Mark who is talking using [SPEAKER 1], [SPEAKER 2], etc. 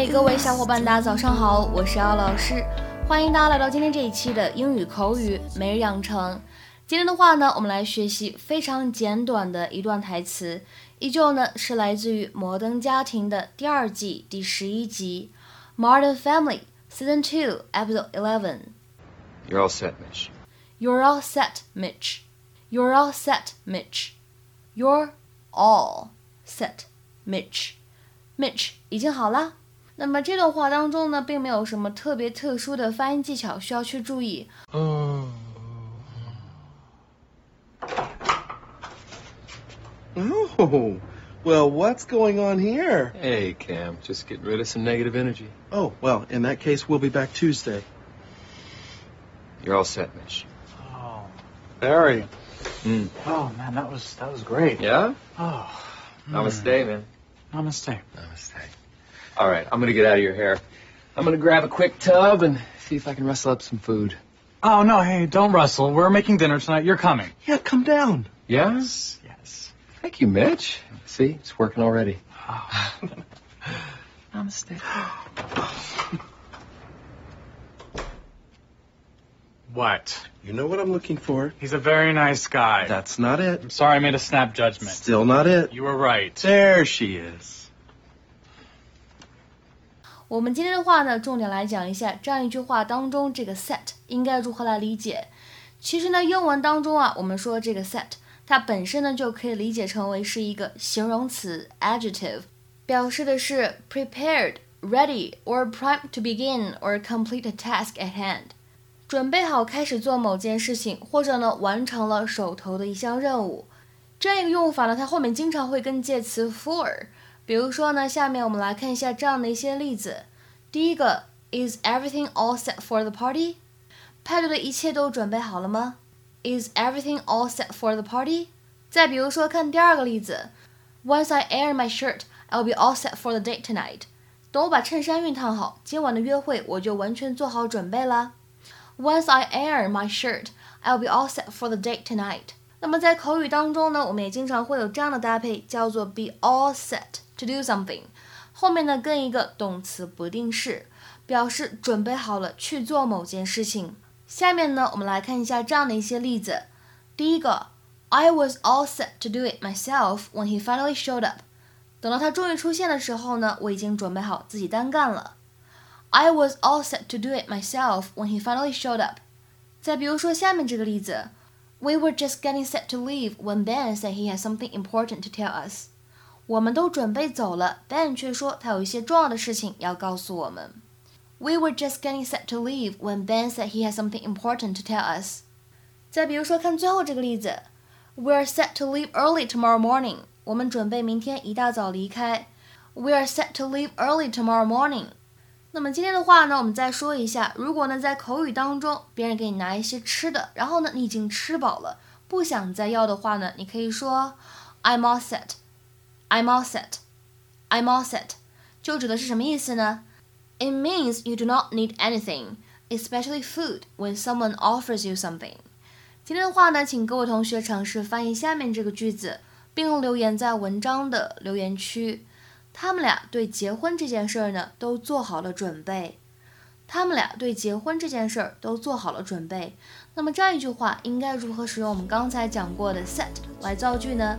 [SPEAKER 1] 嗨，各位小伙伴，大家早上好，我是姚老师，欢迎大家来到今天这一期的英语口语每日养成。今天的话呢，我们来学习非常简短的一段台词，依旧呢是来自于《摩登家庭》的第二季第十一集《Modern Family》Season Two Episode Eleven。
[SPEAKER 2] You're all set, Mitch.
[SPEAKER 1] You're all set, Mitch. You're all set, Mitch. You're all set, Mitch. Mitch 已经好啦。那么这段话当中呢，并没有什么特别特殊的发音技巧需要去注意。
[SPEAKER 3] Oh, well, what's going on here?
[SPEAKER 2] Hey, Cam, just getting rid of some negative energy.
[SPEAKER 3] Oh, well, in that case, we'll be back Tuesday.
[SPEAKER 2] You're all set, Mitch.
[SPEAKER 4] Oh, Barry.
[SPEAKER 2] Mm.
[SPEAKER 4] Oh man, that was that was great.
[SPEAKER 2] Yeah?
[SPEAKER 4] Oh,
[SPEAKER 2] Namaste, man.
[SPEAKER 4] namaste.
[SPEAKER 2] Namaste. All right, I'm gonna get out of your hair. I'm gonna grab a quick tub and see if I can rustle up some food.
[SPEAKER 4] Oh no, hey, don't rustle. We're making dinner tonight. You're coming.
[SPEAKER 3] Yeah, come down.
[SPEAKER 2] Yes?
[SPEAKER 4] Yes.
[SPEAKER 2] Thank you, Mitch. See, it's working already.
[SPEAKER 4] Oh.
[SPEAKER 2] Namaste.
[SPEAKER 4] What?
[SPEAKER 3] You know what I'm looking for.
[SPEAKER 4] He's a very nice guy.
[SPEAKER 3] That's not it.
[SPEAKER 4] I'm sorry I made a snap judgment.
[SPEAKER 3] Still not it.
[SPEAKER 4] You were right.
[SPEAKER 3] There she is.
[SPEAKER 1] 我们今天的话呢，重点来讲一下这样一句话当中这个 set 应该如何来理解。其实呢，英文当中啊，我们说这个 set 它本身呢就可以理解成为是一个形容词 adjective，表示的是 prepared, ready or prime to begin or complete a task at hand，准备好开始做某件事情，或者呢完成了手头的一项任务。这样一个用法呢，它后面经常会跟介词 for。比如说呢，下面我们来看一下这样的一些例子。第一个，Is everything all set for the party？派对的一切都准备好了吗？Is everything all set for the party？再比如说，看第二个例子，Once I iron my shirt, I'll be all set for the date tonight。等我把衬衫熨烫好，今晚的约会我就完全做好准备啦。Once I iron my shirt, I'll be all set for the date tonight。那么在口语当中呢，我们也经常会有这样的搭配，叫做 be all set to do something，后面呢跟一个动词不定式，表示准备好了去做某件事情。下面呢，我们来看一下这样的一些例子。第一个，I was all set to do it myself when he finally showed up。等到他终于出现的时候呢，我已经准备好自己单干了。I was all set to do it myself when he finally showed up。再比如说下面这个例子，We were just getting set to leave when Ben said he had something important to tell us。我们都准备走了，Ben 却说他有一些重要的事情要告诉我们。We were just getting set to leave when Ben said he had something important to tell us。再比如说，看最后这个例子，We are set to leave early tomorrow morning。我们准备明天一大早离开。We are set to leave early tomorrow morning。那么今天的话呢，我们再说一下，如果呢在口语当中，别人给你拿一些吃的，然后呢你已经吃饱了，不想再要的话呢，你可以说 I'm all set。I'm all set. I'm all set. 就指的是什么意思呢？It means you do not need anything, especially food, when someone offers you something. 今天的话呢，请各位同学尝试翻译下面这个句子，并留言在文章的留言区。他们俩对结婚这件事儿呢，都做好了准备。他们俩对结婚这件事儿都做好了准备。那么这样一句话应该如何使用我们刚才讲过的 set 来造句呢？